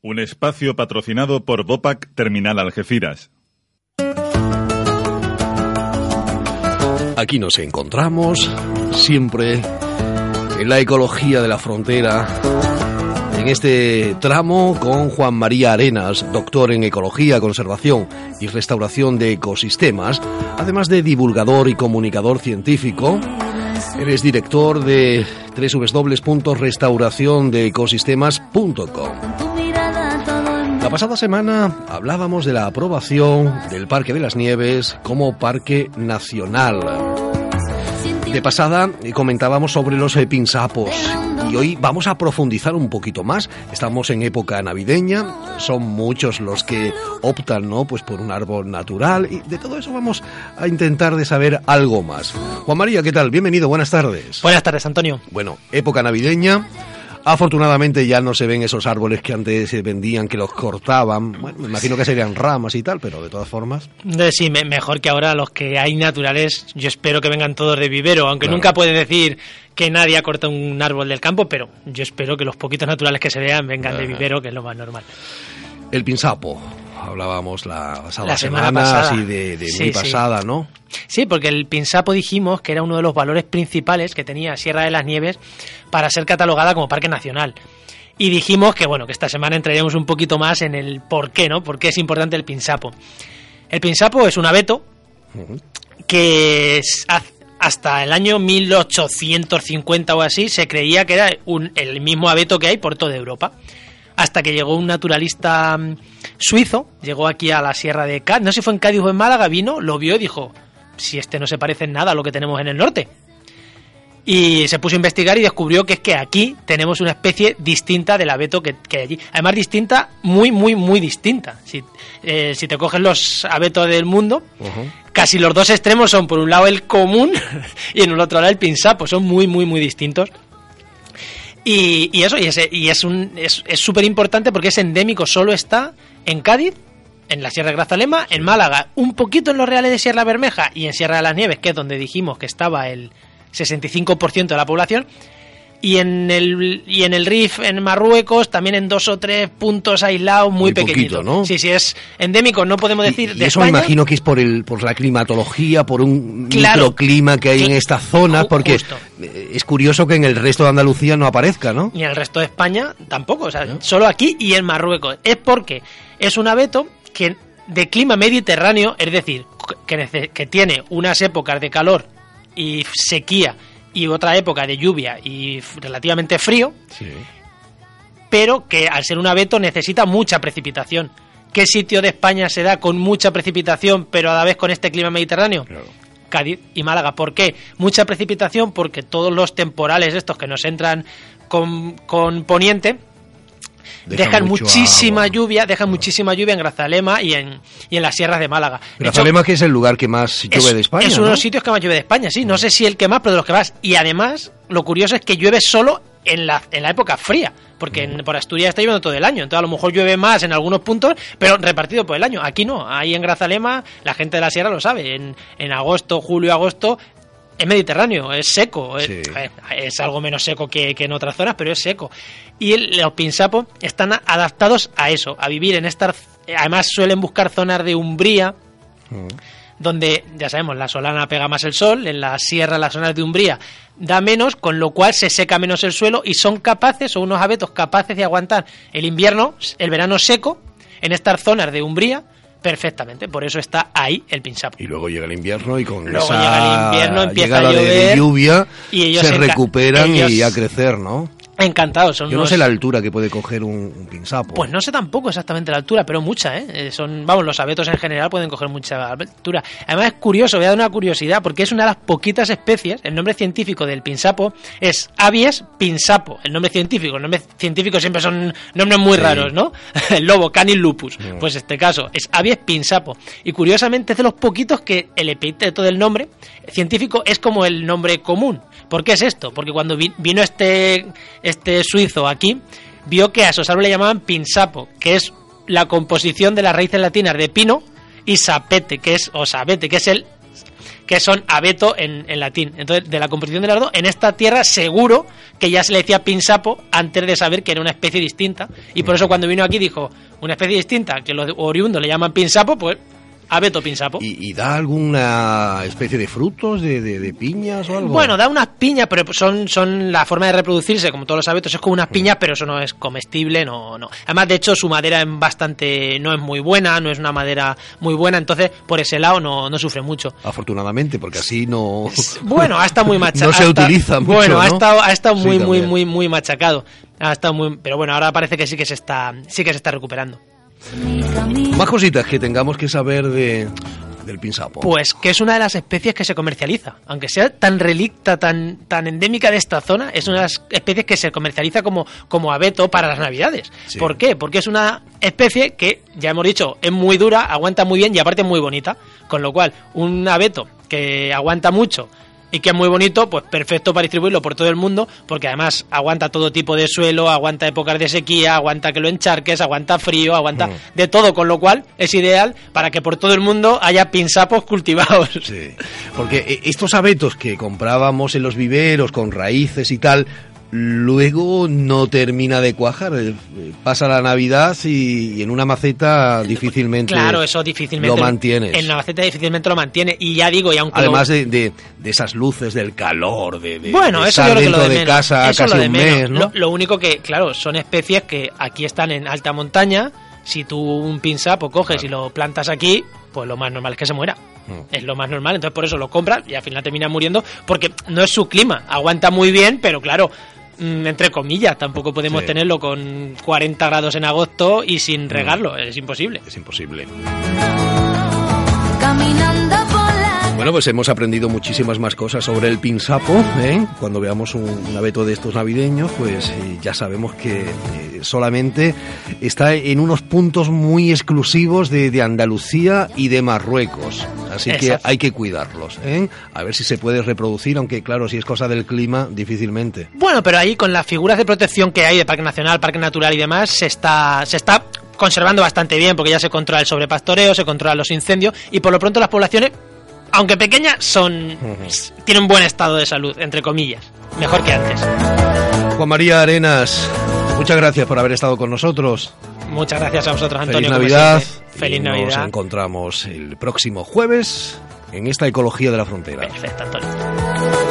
Un espacio patrocinado por Bopac Terminal Algeciras. Aquí nos encontramos siempre en la ecología de la frontera. En este tramo con Juan María Arenas, doctor en Ecología, Conservación y Restauración de Ecosistemas, además de divulgador y comunicador científico. Eres director de www.restauraciondeecosistemas.com. La pasada semana hablábamos de la aprobación del Parque de las Nieves como parque nacional. De pasada comentábamos sobre los pinsapos y hoy vamos a profundizar un poquito más. Estamos en época navideña, son muchos los que optan, ¿no? Pues por un árbol natural y de todo eso vamos a intentar de saber algo más. Juan María, ¿qué tal? Bienvenido, buenas tardes. Buenas tardes, Antonio. Bueno, época navideña. Afortunadamente ya no se ven esos árboles que antes se vendían, que los cortaban. Bueno, me imagino que serían ramas y tal, pero de todas formas. Sí, mejor que ahora los que hay naturales. Yo espero que vengan todos de vivero, aunque nunca puede decir que nadie ha cortado un árbol del campo, pero yo espero que los poquitos naturales que se vean vengan de vivero, que es lo más normal. El pinsapo, hablábamos la pasada semana, así de, muy pasada, ¿no? Sí, porque el pinsapo dijimos que era uno de los valores principales que tenía Sierra de las Nieves para ser catalogada como parque nacional. Y dijimos que bueno, que esta semana entraríamos un poquito más en el por qué, ¿no? Por qué es importante el pinsapo. El pinsapo es un abeto que hasta el año 1850 o así se creía que era el mismo abeto que hay por toda Europa hasta que llegó un naturalista mm, suizo, llegó aquí a la sierra de Cádiz, no sé si fue en Cádiz o en Málaga, vino, lo vio y dijo, si este no se parece en nada a lo que tenemos en el norte. Y se puso a investigar y descubrió que es que aquí tenemos una especie distinta del abeto que, hay allí. Además distinta, muy, muy, muy distinta. Si, eh, si te coges los abetos del mundo, casi los dos extremos son por un lado el común y en el otro lado el pinsapo. Son muy, muy, muy distintos. Y, eso, y, es un es súper importante porque es endémico, solo está en Cádiz, en la Sierra de Grazalema, en Málaga, un poquito en los Reales de Sierra Bermeja y en Sierra de las Nieves, que es donde dijimos que estaba el 65% de la población, y en el y en el RIF en Marruecos también en dos o tres puntos aislados muy, pequeñitos. ¿no? sí sí es endémico no podemos decir y, eso me imagino que es por el por la climatología por un microclima que hay en esta zona porque es curioso que en el resto de Andalucía no aparezca no y en el resto de España tampoco o sea solo aquí y en Marruecos. Es porque es un abeto que de clima mediterráneo es decir que, que tiene unas épocas de calor y sequía y otra época de lluvia y relativamente frío, pero que al ser un abeto necesita mucha precipitación. ¿Qué sitio de España se da con mucha precipitación, pero a la vez con este clima mediterráneo? Cádiz y Málaga. ¿Por qué? Mucha precipitación porque todos los temporales estos que nos entran con, con poniente dejan muchísima lluvia, dejan muchísima lluvia en Grazalema y en, y en las sierras de Málaga. Grazalema que es el lugar que más llueve de España. Es uno de los sitios que más llueve de España, sí. No sé si el que más, pero de los que más. Y además, lo curioso es que llueve solo en la, en la época fría, porque en, por Asturias está lloviendo todo el año, entonces a lo mejor llueve más en algunos puntos, pero repartido por el año. Aquí no, ahí en Grazalema la gente de la sierra lo sabe, en, en agosto, julio, agosto es mediterráneo, es seco, es, algo menos seco que, en otras zonas, pero es seco. Y los pinsapos están adaptados a eso, a vivir en estas... Además suelen buscar zonas de umbría, mm. donde, ya sabemos, la solana pega más el sol, en la sierra las zonas de umbría da menos, con lo cual se seca menos el suelo y son capaces, o unos abetos capaces de aguantar el invierno, el verano seco, en estas zonas de umbría, perfectamente. Por eso está ahí el pinsapo. Y luego llega el invierno y con luego llega el invierno, empieza a llover, de lluvia y se recuperan y a crecer, ¿no? Encantados. Son Yo no sé la altura que puede coger un, pinsapo. Pues no sé tampoco exactamente la altura, pero mucha, ¿eh? ¿eh? Son, vamos, los abetos en general pueden coger mucha altura. Además es curioso, voy a dar una curiosidad, porque es una de las poquitas especies, el nombre científico del pinsapo es Abies pinsapo, el nombre científico. El nombre científico siempre son nombres muy raros, ¿no? el lobo, canis lupus. Pues este caso es Abies pinsapo. Y curiosamente es de los poquitos que el epíteto del nombre científico es como el nombre común. ¿Por qué es esto? Porque cuando vino este este suizo aquí, vio que a esos árboles le llamaban pinsapo, que es la composición de las raíces latinas de pino y sapete, que es, o sabete, que es el que son abeto en, en, latín. Entonces, de la composición de las dos, en esta tierra seguro que ya se le decía pinsapo antes de saber que era una especie distinta. Y por eso cuando vino aquí dijo, una especie distinta, que los oriundos le llaman pinsapo, pues abeto pinsapo. ¿Y, ¿Y, da alguna especie de frutos, de, de, de, piñas o algo? Bueno, da unas piñas, pero son, son la forma de reproducirse, como todos los abetos, es como unas piñas, pero eso no es comestible, no, no. Además, de hecho, su madera es bastante, no es muy buena, no es una madera muy buena, entonces por ese lado no, no sufre mucho. Afortunadamente, porque así no... Bueno, ha estado muy machacado. no se utiliza mucho, Bueno, ¿no? ha estado, ha estado muy, Sí, muy, muy, muy machacado. Ha estado muy, pero bueno, ahora parece que sí que se está, sí que se está recuperando. Más cositas que tengamos que saber de, del pinsapo. Pues que es una de las especies que se comercializa. Aunque sea tan relicta, tan, tan endémica de esta zona, es una de las especies que se comercializa como, como abeto para las navidades. Sí. ¿Por qué? Porque es una especie que, ya hemos dicho, es muy dura, aguanta muy bien y aparte es muy bonita. Con lo cual, un abeto que aguanta mucho y que es muy bonito, pues perfecto para distribuirlo por todo el mundo, porque además aguanta todo tipo de suelo, aguanta épocas de sequía, aguanta que lo encharques, aguanta frío, aguanta Mm. de todo, con lo cual es ideal para que por todo el mundo haya pinsapos cultivados. Sí, porque eh, estos abetos que comprábamos en los viveros con raíces y tal, luego no termina de cuajar. Eh, Pasa la Navidad y, y en una maceta difícilmente Claro, eso difícilmente lo mantienes. En la maceta difícilmente lo mantiene y ya digo, y aunque Además lo- de, de- de esas luces del calor, de, de- bueno, de eso estar yo creo que lo de, menos. casa Eso casi lo de un menos. mes, ¿no? Lo, lo único que, claro, son especies que aquí están en alta montaña. Si tú un pinsapo coges y lo plantas aquí, pues lo más normal es que se muera. Mm. Es lo más normal, entonces por eso lo compras y al final termina muriendo porque no es su clima. Aguanta muy bien, pero claro, entre comillas, tampoco podemos Sí. tenerlo con 40 grados en agosto y sin regarlo, es imposible. Es imposible. Bueno, pues hemos aprendido muchísimas más cosas sobre el pinsapo. ¿eh? Cuando veamos un, un abeto de estos navideños, pues eh, ya sabemos que eh, solamente está en unos puntos muy exclusivos de, de Andalucía y de Marruecos. Así que hay que cuidarlos. ¿eh? A ver si se puede reproducir, aunque claro, si es cosa del clima, difícilmente. Bueno, pero ahí con las figuras de protección que hay de Parque Nacional, Parque Natural y demás, se está, se está conservando bastante bien porque ya se controla el sobrepastoreo, se controlan los incendios y por lo pronto las poblaciones, aunque pequeñas, son tienen un buen estado de salud, entre comillas, mejor que antes. Juan María Arenas, muchas gracias por haber estado con nosotros. Muchas gracias a vosotros, Antonio. Feliz Navidad. Feliz y Nos Navidad. encontramos el próximo jueves en esta ecología de la frontera. Perfecto, Antonio.